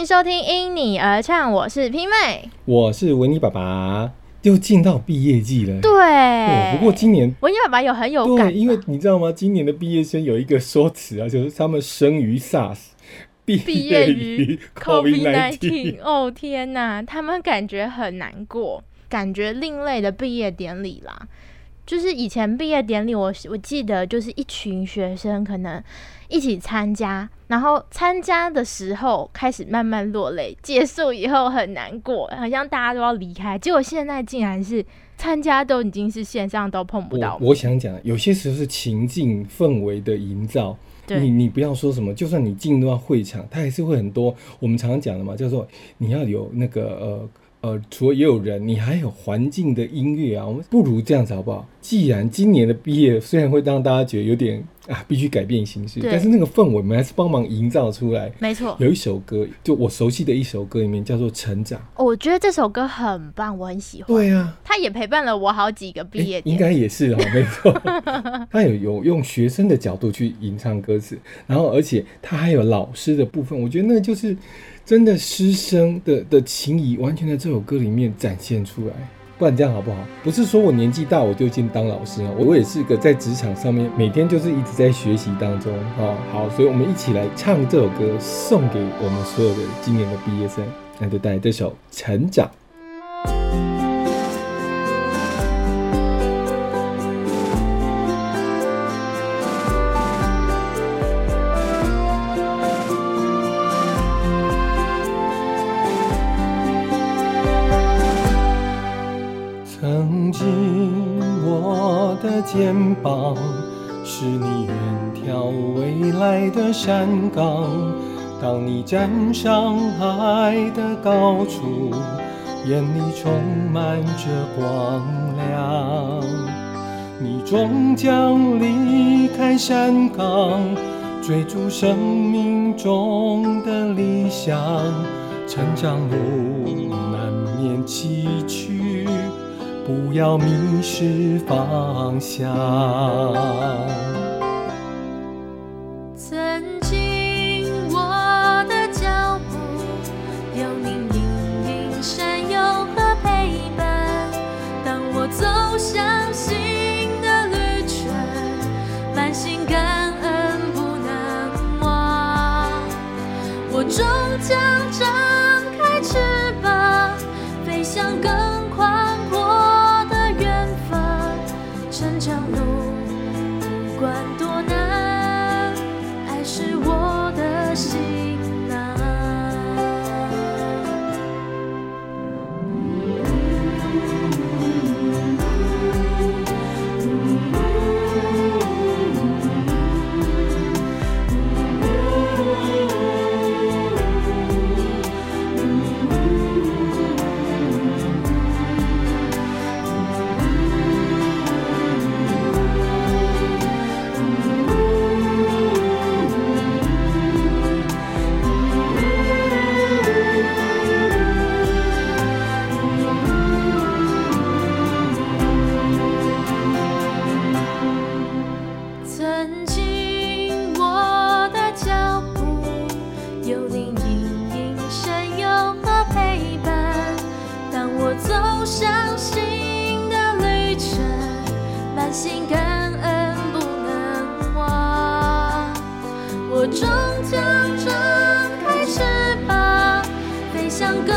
迎收听《因你而唱》，我是 P 妹，我是维尼爸爸。又进到毕业季了，对。不过今年维尼爸爸有很有感，因为你知道吗？今年的毕业生有一个说辞啊，就是他们生于 SARS，毕业于 COVID-19。哦天哪，他们感觉很难过，感觉另类的毕业典礼啦。就是以前毕业典礼，我我记得就是一群学生可能一起参加，然后参加的时候开始慢慢落泪，结束以后很难过，好像大家都要离开。结果现在竟然是参加都已经是线上都碰不到。我想讲，有些时候是情境氛围的营造。你你不要说什么，就算你进入到会场，它还是会很多。我们常常讲的嘛，叫做你要有那个呃。呃，除了也有人，你还有环境的音乐啊，我们不如这样子好不好？既然今年的毕业虽然会让大家觉得有点啊，必须改变形式，但是那个氛围我们还是帮忙营造出来。没错，有一首歌，就我熟悉的一首歌里面叫做《成长》，我觉得这首歌很棒，我很喜欢。对啊，它也陪伴了我好几个毕业，应该也是哈，没错。他有有用学生的角度去吟唱歌词，然后而且他还有老师的部分，我觉得那个就是。真的师生的的情谊，完全在这首歌里面展现出来。不然这样好不好？不是说我年纪大我就进当老师啊，我也是个在职场上面每天就是一直在学习当中啊。好，所以我们一起来唱这首歌，送给我们所有的今年的毕业生，那就带来这首《成长》。膀是你远眺未来的山岗。当你站上海的高处，眼里充满着光亮。你终将离开山岗，追逐生命中的理想。成长路难免崎。不要迷失方向。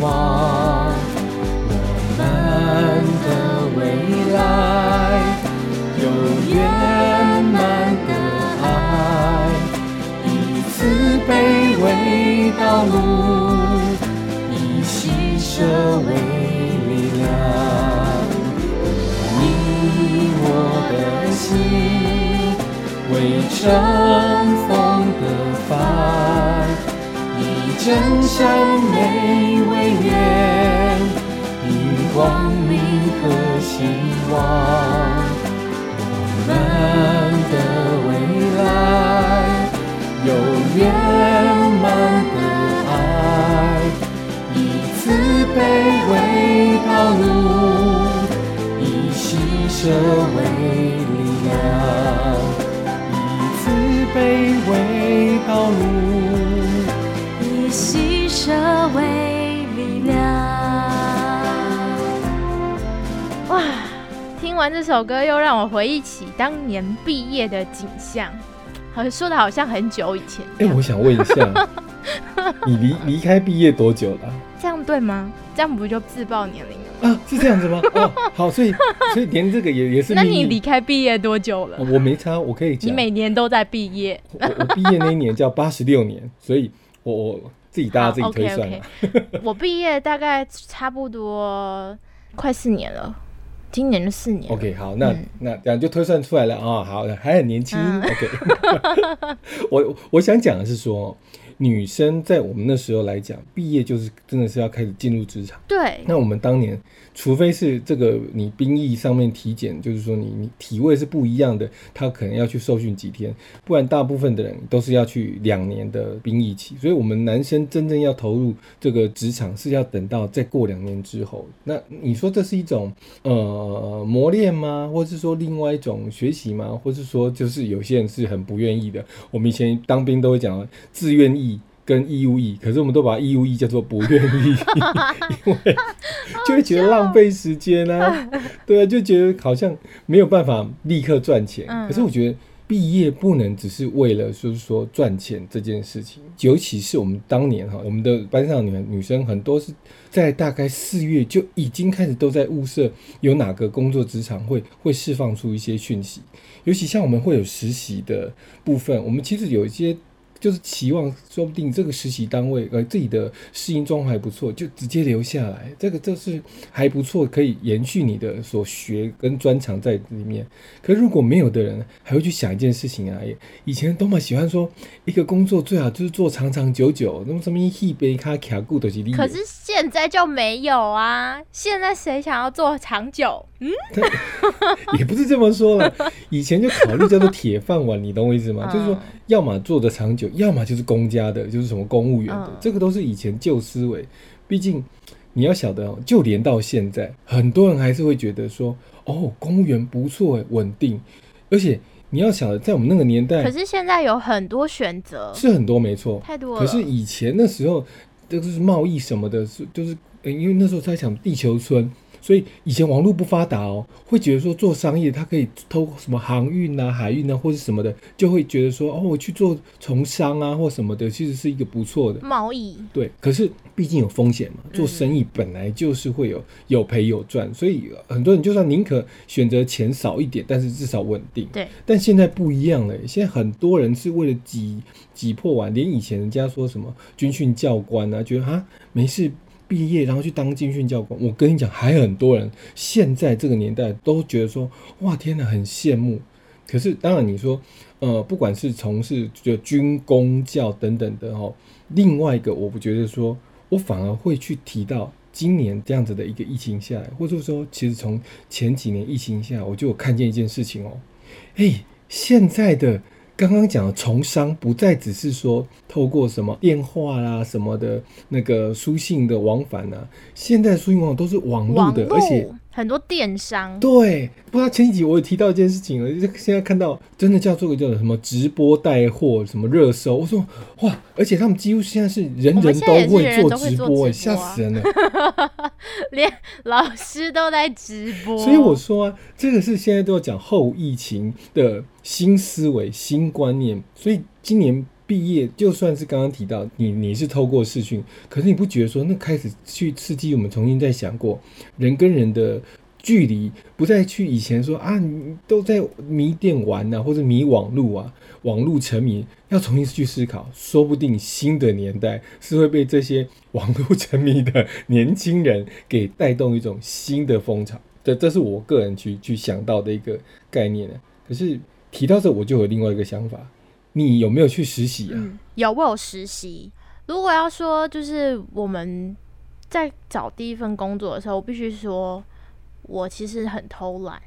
望，我们的未来有圆满的爱，以慈悲为道路，以牺牲为。为乘风的帆，以真深山美未眠，因光明和希望，我们的未来有圆满的爱，以慈悲为道路，以牺牲为力量，以慈悲为道路。以牺牲为力量。哇！听完这首歌，又让我回忆起当年毕业的景象，好像说的好像很久以前一哎、样。我想问一下，你离离开毕业多久了啊？这样对吗？这样不就自爆年龄了吗？啊，是这样子吗？哦，好，所以 所以连这个也也是那你离开毕业多久了？哦我没差，我可以讲。你每年都在毕业，我我毕业那一年叫八十六年，所以我我自己大家自己推算了。o k OK，我毕业大概差不多快四年了，今年就四年。OK，好，那、嗯那这样就推算出来了啊、好，还很年轻。嗯 OK，我我想讲的是说，女生在我们那时候来讲，毕业就是真的是要开始进入职场。对，那我们当年，除非是这个你兵役上面体检，就是说你你体位是不一样的，他可能要去受训几天，不然大部分的人都是要去两年的兵役期。所以，我们男生真正要投入这个职场，是要等到再过两年之后。那你说这是一种呃磨练吗？或是说另外一种学习吗？或是说就是有些人是很不愿意的？我们以前当兵都会讲自愿役。跟义务役，可是我们都把义务役叫做不愿意，因为就会觉得浪费时间啊，对啊，就觉得好像没有办法立刻赚钱。嗯可是我觉得毕业不能只是为了就是说赚钱这件事情，尤其是我们当年哈，我们的班上女女生很多是在大概四月就已经开始都在物色有哪个工作职场会会释放出一些讯息，尤其像我们会有实习的部分，我们其实有一些。就是期望，说不定这个实习单位呃自己的适应状况还不错，就直接留下来。这个这是还不错，可以延续你的所学跟专长在里面。可如果没有的人，还会去想一件事情啊，以前多么喜欢说一个工作最好就是做长长久久，那么什么一杯卡卡固的是利益。可是现在就没有啊！现在谁想要做长久？嗯 也不是这么说了，以前就考虑叫做铁饭碗，你懂我意思吗？嗯就是说，要么做的长久，要么就是公家的，就是什么公务员的，嗯这个都是以前旧思维。毕竟你要晓得哦，就连到现在，很多人还是会觉得说，哦，公务员不错，稳定，而且你要晓得，在我们那个年代可是现在有很多选择，是很多没错，太多了。可是以前那时候，这个是贸易什么的，是就是、呃因为那时候在想地球村，所以以前网络不发达哦，会觉得说做商业，他可以偷什么航运啊、海运啊或者什么的，就会觉得说哦，我去做从商啊或什么的，其实是一个不错的。贸易，对，可是毕竟有风险嘛，做嗯生意本来就是会有有赔有赚，所以很多人就算宁可选择钱少一点，但是至少稳定。对，但现在不一样了，现在很多人是为了挤挤破碗，连以前人家说什么军训教官啊，觉得啊没事毕业然后去当军训教官，我跟你讲，还很多人现在这个年代都觉得说哇天哪，很羡慕。可是当然你说，呃，不管是从事就军工教等等的哦，另外一个我不觉得说，我反而会去提到。今年这样子的一个疫情下来，或者说，其实从前几年疫情下来，我就有看见一件事情哦，哎，现在的刚刚讲的从商，不再只是说透过什么电话啦、什么的那个书信的往返啊，现在书信往返都是网络的，而且很多电商，对，不知道前几集我有提到一件事情了，就是现在看到真的叫做个叫什么直播带货，什么热搜，我说哇，而且他们几乎现在是人人都会直播，哎，做直播啊吓死人了。连老师都在直播，所以我说啊，这个是现在都要讲后疫情的新思维、新观念。所以今年毕业，就算是刚刚提到你你是透过视讯，可是你不觉得说那开始去刺激我们重新再想过人跟人的距离，不再去以前说啊，你都在迷电玩啊，或者迷网络啊，网络沉迷，要重新去思考，说不定新的年代是会被这些网络沉迷的年轻人给带动一种新的风潮。这这是我个人去去想到的一个概念呢。可是提到这，我就有另外一个想法，你有没有去实习啊？嗯，有我有实习，如果要说就是我们在找第一份工作的时候，我必须说，我其实很偷懒，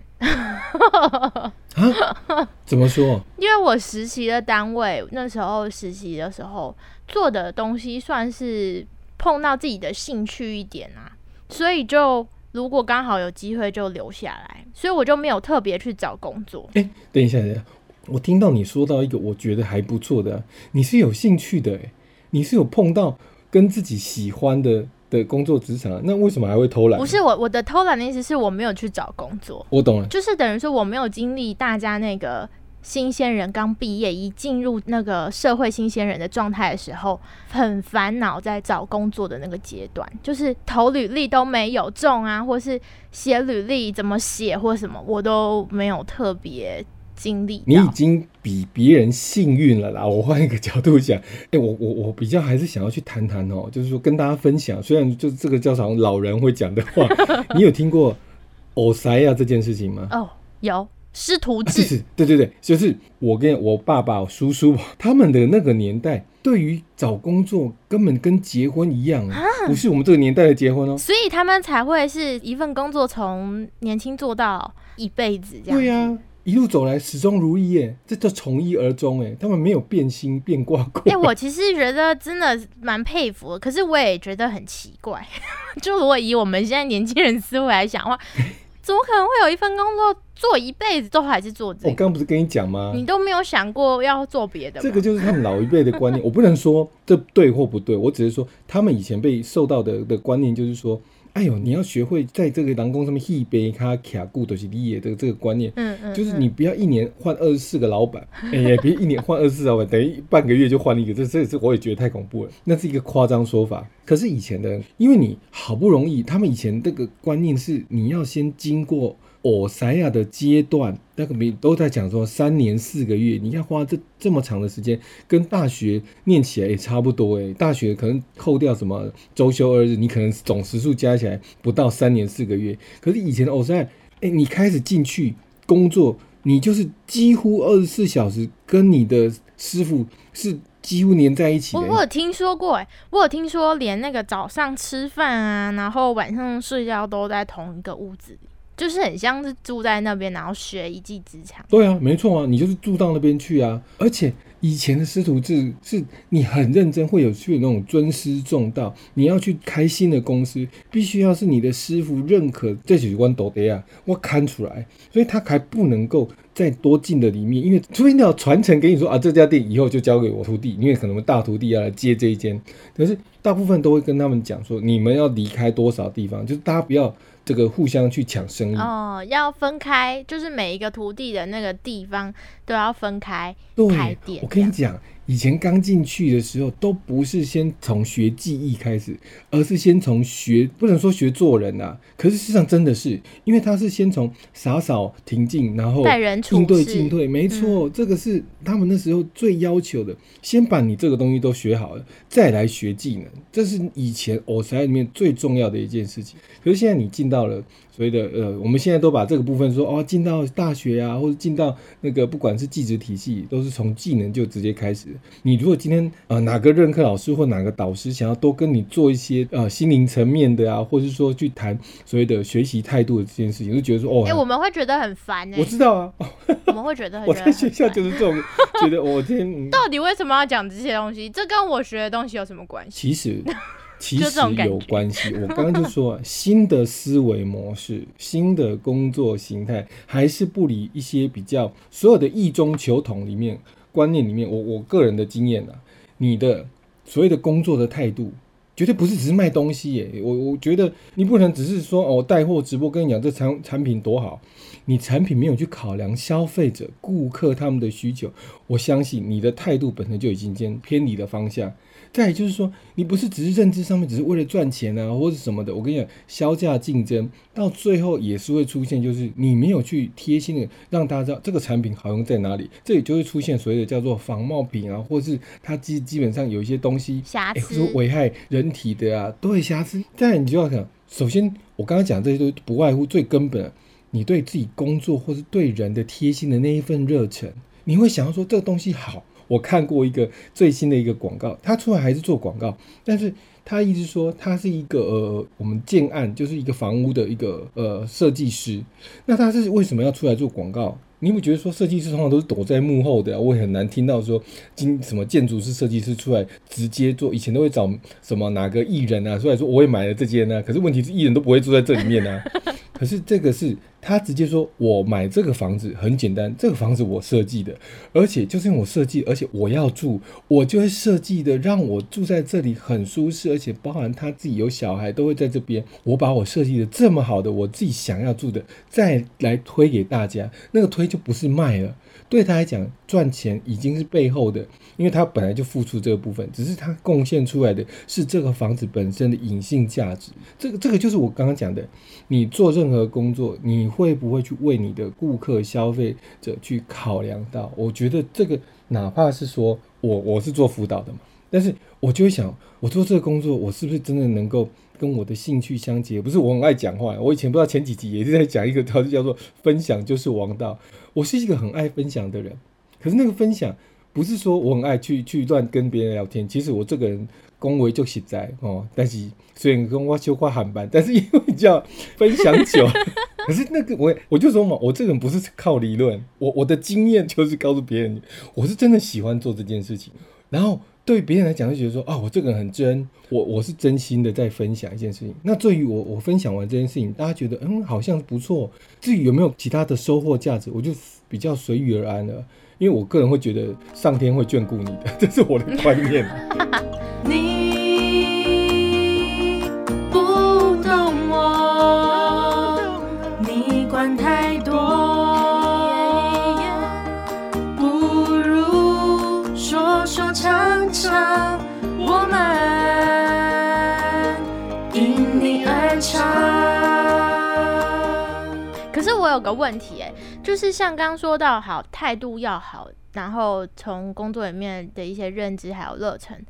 怎么说？因为我实习的单位那时候实习的时候做的东西算是碰到自己的兴趣一点啊，所以就如果刚好有机会就留下来，所以我就没有特别去找工作。哎、等一下，等一下，我听到你说到一个我觉得还不错的啊、你是有兴趣的、哎，你是有碰到跟自己喜欢的的工作职场啊，那为什么还会偷懒？不是我我的偷懒的意思是我没有去找工作，我懂了，就是等于说我没有经历大家那个新鲜人刚毕业一进入那个社会新鲜人的状态的时候，很烦恼在找工作的那个阶段，就是投履历都没有中啊，或是写履历怎么写或什么，我都没有特别经历你已。经比别人幸运了啦。我换一个角度讲，哎、我我我比较还是想要去谈谈哦，就是说跟大家分享，虽然就这个叫啥老人会讲的话，你有听过偶塞亚这件事情吗？哦，有师徒啊，制，是对对对，就是我跟我爸爸、我叔叔他们的那个年代，对于找工作根本跟结婚一样啊，不是我们这个年代的结婚哦。所以他们才会是一份工作从年轻做到一辈子这样。对呀、一路走来始终如一耶，这叫从一而终哎，他们没有变心变卦过。哎、我其实觉得真的蛮佩服的，可是我也觉得很奇怪。就如果以我们现在年轻人思维来想的话，怎么可能会有一份工作做一辈子都还是做这个？我刚刚不是跟你讲吗？你都没有想过要做别的吗？这个就是他们老一辈的观念，我不能说这对或不对，我只是说他们以前被受到的的观念就是说，哎呦，你要学会在这个狼宫上面一杯卡卡固都是你的这个这个观念，嗯嗯，就是嗯。你不要一年换二十四个老板，哎、也别一年换二十四老板，等于半个月就换一个，这这这我也觉得太恐怖了，那是一个夸张说法。可是以前的人，因为你好不容易，他们以前这个观念是你要先经过偶塞亚的阶段，那个名都在讲说三年四个月，你要花这这么长的时间，跟大学念起来也差不多哎。大学可能扣掉什么周休二日，你可能总时数加起来不到三年四个月。可是以前的偶塞亚，哎，你开始进去工作，你就是几乎二十四小时跟你的师傅是几乎黏在一起我有听说过，哎，我有听说连那个早上吃饭啊，然后晚上睡觉都在同一个屋子里，就是很像是住在那边，然后学一技之长。对啊，没错啊，你就是住到那边去啊。而且以前的师徒制是你很认真，会有去那种尊师重道。你要去开新的公司，必须要是你的师傅认可这几关斗得啊，我看出来，所以他还不能够再多进的里面，因为除非你要传承给你说啊，这家店以后就交给我徒弟，因为可能我大徒弟要来接这一间。可是大部分都会跟他们讲说，你们要离开多少地方，就是大家不要这个互相去抢生意。哦，要分开，就是每一个徒弟的那个地方都要分开开对，店。我跟你讲，以前刚进去的时候，都不是先从学技艺开始，而是先从学，不能说学做人啊。可是事实上真的是，因为他是先从洒扫停进，然后待人处应对事进退，没错，这个是他们那时候最要求的。先把你这个东西都学好了，再来学技能，这是以前偶赛里面最重要的一件事情。可是现在你进到了所谓的呃，我们现在都把这个部分说哦，进到大学啊，或者进到那个不管是技职体系，都是从技能就直接开始。你如果今天呃哪个任课老师或哪个导师想要多跟你做一些呃心灵层面的啊，或者是说去谈所谓的学习态度的这件事情，就觉得说哦，哎、我们会觉得很烦哎、我知道啊，哦我们会觉得很烦学校就是这种觉得我天。嗯到底为什么要讲这些东西？这跟我学的东西有什么关系？其实，其实有关系。我刚刚就 说、啊，新的思维模式、新的工作形态，还是不离一些比较所有的异中求同里面观念里面，我我个人的经验啊，你的所谓的工作的态度。绝对不是只是卖东西耶，我我觉得你不能只是说哦带货直播跟你讲这产产品多好，你产品没有去考量消费者、顾客他们的需求，我相信你的态度本身就已经偏偏离了方向。再来就是说，你不是只是认知上面只是为了赚钱啊，或者什么的。我跟你讲，销价竞争到最后也是会出现，就是你没有去贴心的让大家知道这个产品好用在哪里，这里就会出现所谓的叫做仿冒品啊，或是它基基本上有一些东西哎，瑕疵说危害人体的啊，都会瑕疵。但你就要想，首先我刚刚讲这些都不外乎最根本的，你对自己工作或是对人的贴心的那一份热忱，你会想要说这个东西好。我看过一个最新的一个广告，他出来还是做广告，但是他一直说他是一个呃，我们建案就是一个房屋的一个呃设计师。那他是为什么要出来做广告？你有没有觉得说设计师通常都是躲在幕后的、啊？我也很难听到说今什么建筑师、设计师出来直接做，以前都会找什么哪个艺人啊出来说我也买了这间呢、可是问题是艺人都不会住在这里面啊。可是这个是他直接说，我买这个房子很简单，这个房子我设计的，而且就是因为我设计，而且我要住，我就会设计的让我住在这里很舒适，而且包含他自己有小孩都会在这边，我把我设计的这么好的，我自己想要住的，再来推给大家，那个推就不是卖了。对他来讲，赚钱已经是背后的，因为他本来就付出这个部分，只是他贡献出来的是这个房子本身的隐性价值。这个这个就是我刚刚讲的，你做任何工作，你会不会去为你的顾客、消费者去考量到？我觉得这个哪怕是说我我是做辅导的嘛，但是我就会想，我做这个工作，我是不是真的能够跟我的兴趣相结？不是我很爱讲话，我以前不知道前几集也是在讲一个条叫做“分享就是王道”。我是一个很爱分享的人，可是那个分享不是说我很爱去去乱跟别人聊天。其实我这个人恭维就实在哦，但是虽然跟我修 qua 喊班，但是因为叫分享久，可是那个我我就说嘛，我这个人不是靠理论，我我的经验就是告诉别人，我是真的喜欢做这件事情，然后。对别人来讲，就觉得说啊，我这个人很真，我我是真心的在分享一件事情。那对于我，我分享完这件事情，大家觉得嗯，好像不错。至于有没有其他的收获价值，我就比较随遇而安了。因为我个人会觉得上天会眷顾你的，这是我的观念。你不懂我，你管太多，不如说说唱唱，我们因你而唱。可是我有个问题，哎，就是像刚说到，好态度要好，然后从工作里面的一些认知还有热忱。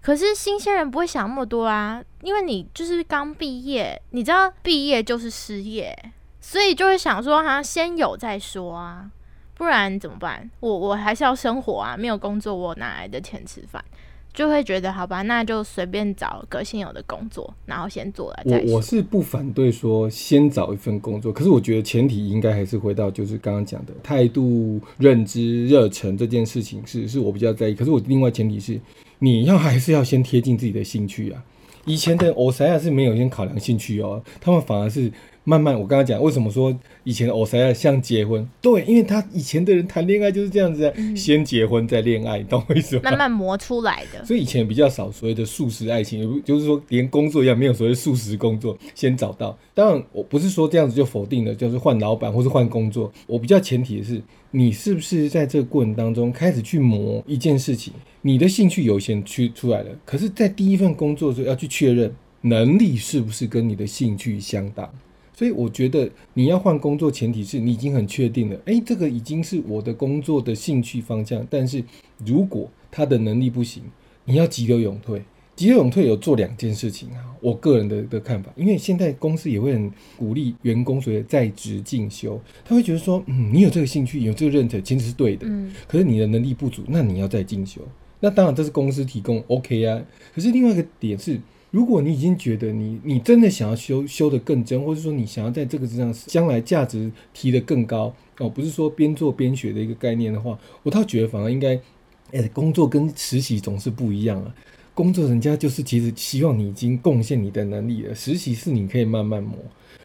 可是新鲜人不会想那么多啊，因为你就是刚毕业，你知道毕业就是失业，所以就会想说，哈，先有再说啊，不然怎么办？我我还是要生活啊，没有工作我哪来的钱吃饭？就会觉得好吧，那就随便找个现有的工作，然后先做了再说。我我是不反对说先找一份工作，可是我觉得前提应该还是回到就是刚刚讲的态度、认知、热忱这件事情是是我比较在意。可是我另外前提是你要还是要先贴近自己的兴趣啊。以前的欧塞亚是没有先考量兴趣哦，他们反而是慢慢。我刚刚讲为什么说以前的欧塞亚像结婚？对，因为他以前的人谈恋爱就是这样子啊，先结婚再恋爱，你懂我意思吗？慢慢磨出来的。所以以前比较少所谓的素食爱情，也不就是说连工作一样没有所谓素食工作先找到。当然，我不是说这样子就否定了，就是换老板或是换工作。我比较前提的是，你是不是在这个过程当中开始去磨一件事情，你的兴趣有先去出来了，可是，在第一份工作的时候要去确认能力是不是跟你的兴趣相当。所以我觉得你要换工作，前提是你已经很确定了，诶，这个已经是我的工作的兴趣方向。但是如果他的能力不行，你要急流勇退。急流勇退有做两件事情啊，我个人的的看法，因为现在公司也会很鼓励员工所以在职进修，他会觉得说，嗯，你有这个兴趣，有这个认可，其实是对的，嗯，可是你的能力不足，那你要再进修。那当然这是公司提供，OK 啊。可是另外一个点是，如果你已经觉得你你真的想要修修得更真，或者说你想要在这个之上将来价值提得更高哦，不是说边做边学的一个概念的话，我倒觉得反而应该，哎，工作跟实习总是不一样啊。工作人家就是其实希望你已经贡献你的能力了，实习是你可以慢慢磨。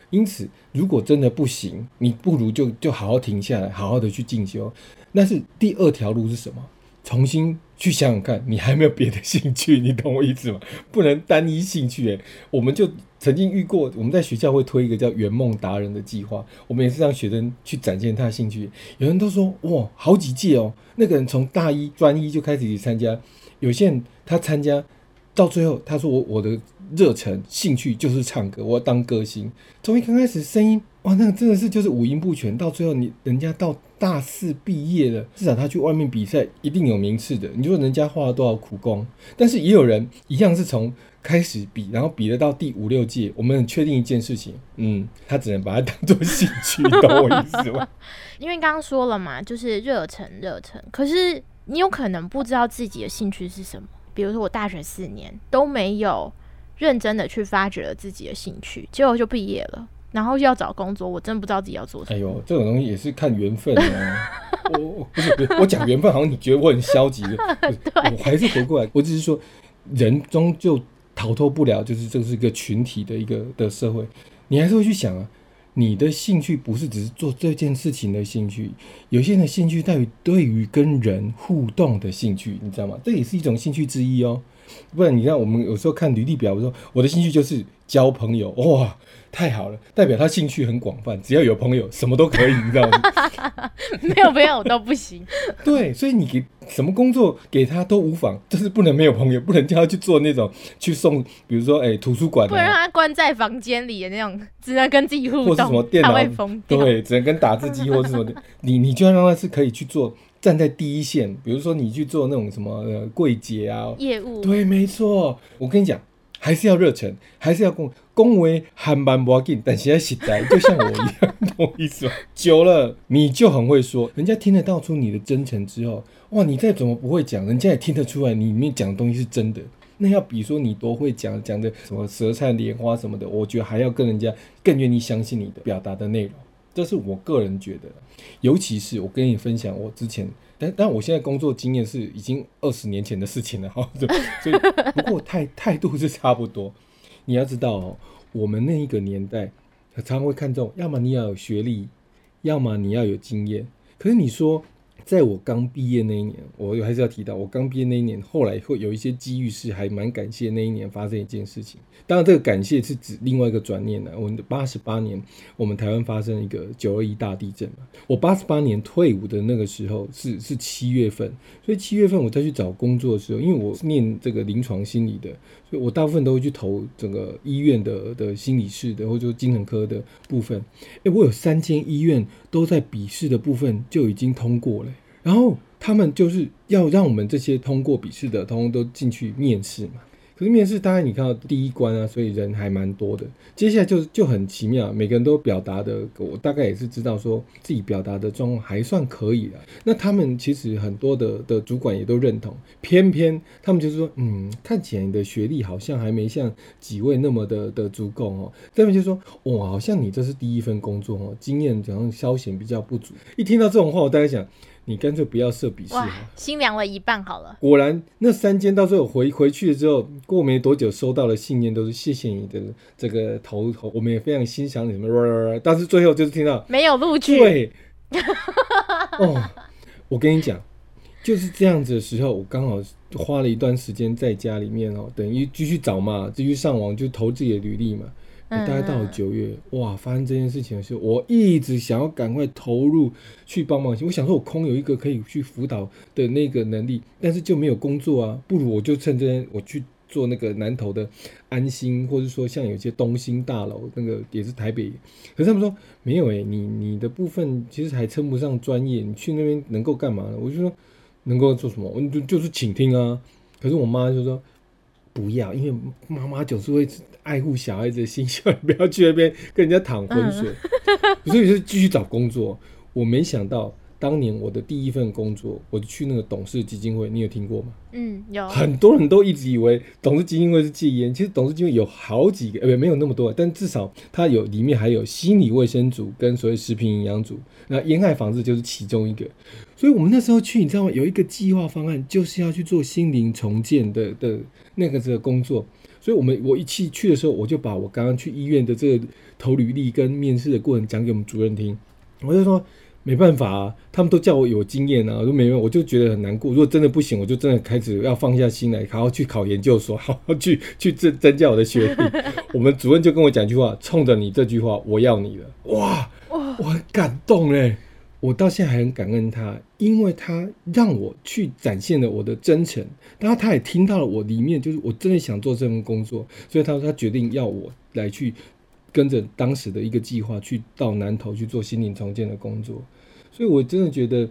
因此，如果真的不行，你不如就就好好停下来，好好的去进修。那是第二条路是什么？重新去想想看，你还没有别的兴趣？你懂我意思吗？不能单一兴趣。诶，我们就曾经遇过，我们在学校会推一个叫“圆梦达人”的计划，我们也是让学生去展现他的兴趣。有人都说，哇，好几届哦，那个人从大一专一就开始去参加。有些人他参加到最后，他说我我的热忱兴趣就是唱歌，我要当歌星。从一刚开始声音哇，那个真的是就是五音不全，到最后你人家到大四毕业了，至少他去外面比赛一定有名次的。你说人家花了多少苦功？但是也有人一样是从开始比，然后比得到第五六届。我们很确定一件事情，嗯，他只能把它当做兴趣，懂我意思吗？因为刚刚说了嘛，就是热忱，热忱。可是你有可能不知道自己的兴趣是什么。比如说，我大学四年都没有认真的去发掘了自己的兴趣，结果就毕业了，然后又要找工作，我真不知道自己要做什么。哎呦，这种东西也是看缘分 啊。我我不是不是，我讲缘分好像你觉得我很消极的，不是我还是回过来，我只是说，人终究逃脱不了，就是这是一个群体的一个的社会，你还是会去想啊。你的兴趣不是只是做这件事情的兴趣，有些人的兴趣在于对于跟人互动的兴趣，你知道吗？这也是一种兴趣之一哦。不然你看，我们有时候看履历表，我说我的兴趣就是交朋友，哇，太好了，代表他兴趣很广泛，只要有朋友，什么都可以，你知道吗？没有朋友都不行。对，所以你给什么工作给他都无妨，就是不能没有朋友，不能叫他去做那种去送，比如说哎图书馆，不能让他关在房间里的那种，只能跟自己互动，或是什么电脑。对，只能跟打字机或是什么的，你你就要让他是可以去做，站在第一线，比如说你去做那种什么呃柜姐啊，业务。对，没错，我跟你讲，还是要热忱，还是要恭恭维还蛮不要紧，但现在实在就像我一样，懂我意思吗？久了你就很会说，人家听得到出你的真诚之后，哇，你再怎么不会讲，人家也听得出来你里面讲的东西是真的。那要比说你多会讲，讲的什么舌灿莲花什么的，我觉得还要跟人家更愿意相信你的表达的内容，这是我个人觉得。尤其是我跟你分享我之前，但但我现在工作经验是已经二十年前的事情了哈，所以不过态态度是差不多。你要知道哦，我们那一个年代常常会看重，要么你要有学历，要么你要有经验。可是你说，在我刚毕业那一年，我还是要提到，我刚毕业那一年，后来会有一些机遇，是还蛮感谢那一年发生一件事情。当然，这个感谢是指另外一个转念呢。我们八十八年，我们台湾发生一个九二一大地震嘛。我八十八年退伍的那个时候是是七月份，所以七月份我再去找工作的时候，因为我念这个临床心理的，所以我大部分都会去投整个医院的的心理室的，或者说精神科的部分。诶，我有三间医院都在笔试的部分就已经通过了，然后他们就是要让我们这些通过笔试的，通通都进去面试嘛。可是面试大概你看到第一关啊，所以人还蛮多的。接下来就就很奇妙，每个人都表达的，我大概也是知道说自己表达的状况还算可以的。那他们其实很多的的主管也都认同，偏偏他们就是说，嗯，看起来你的学历好像还没像几位那么的的足够哦。他们就说，哇，好像你这是第一份工作哦，经验好像稍显比较不足。一听到这种话，我大概想。你干脆不要设笔试心凉了一半好了。果然，那三间到最后回回去了之后，过没多久收到的信件都是谢谢你的这个投投，我们也非常欣赏你什么，但是最后就是听到没有录取，对，哦，我跟你讲，就是这样子的时候，我刚好花了一段时间在家里面哦，等于继续找嘛，继续上网就投自己的履历嘛。嗯大概到了九月，哇，发生这件事情的时候，我一直想要赶快投入去帮忙。我想说，我空有一个可以去辅导的那个能力，但是就没有工作啊，不如我就趁这我去做那个南投的安心，或者说像有些东兴大楼，那个也是台北。可是他们说没有诶、你你的部分其实还称不上专业，你去那边能够干嘛呢？我就说能够做什么？我就就是倾听啊。可是我妈就说不要，因为妈妈总是会爱护小孩子的心，叫你不要去那边跟人家淌浑水，所以就继续找工作。我没想到当年我的第一份工作，我就去那个董事基金会，你有听过吗？嗯，有，很多人都一直以为董事基金会是戒烟，其实董事基金会有好几个，呃，没有那么多，但至少它有里面还有心理卫生组跟所谓食品营养组，那烟害防治就是其中一个。所以我们那时候去，你知道吗？有一个计划方案，就是要去做心灵重建的的那个这个工作。所以我们我一去去的时候，我就把我刚刚去医院的这个投履历跟面试的过程讲给我们主任听，我就说。没办法啊，他们都叫我有经验啊，我说没办法，我就觉得很难过。如果真的不行，我就真的开始要放下心来，好好去考研究所，好好去去增增加我的学历。我们主任就跟我讲一句话，冲着你这句话，我要你了。哇，我很感动嘞，我到现在还很感恩他，因为他让我去展现了我的真诚，然后他也听到了我里面就是我真的想做这份工作，所以他说他决定要我来去跟着当时的一个计划去到南投去做心灵重建的工作。所以我真的觉得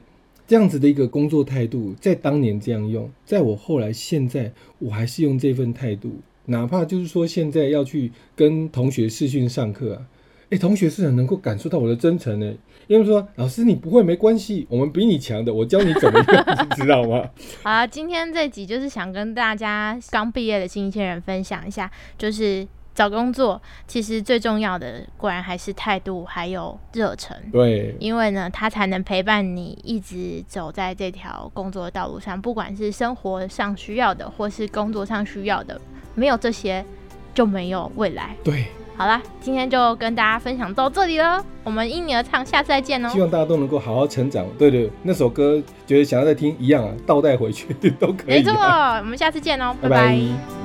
这样子的一个工作态度，在当年这样用，在我后来现在我还是用这份态度，哪怕就是说现在要去跟同学视讯上课啊，哎，同学是很能够感受到我的真诚的。因为说老师你不会没关系，我们比你强的，我教你怎么用，知道吗？好了，今天这集就是想跟大家刚毕业的新鲜人分享一下，就是找工作其实最重要的，果然还是态度还有热忱。对，因为呢，他才能陪伴你一直走在这条工作的道路上，不管是生活上需要的，或是工作上需要的，没有这些就没有未来。对。好啦，今天就跟大家分享到这里了。我们因你而唱，下次再见哦。希望大家都能够好好成长。对对，那首歌觉得想要再听一样啊，倒带回去 都可以。没错，我们下次见哦，拜拜。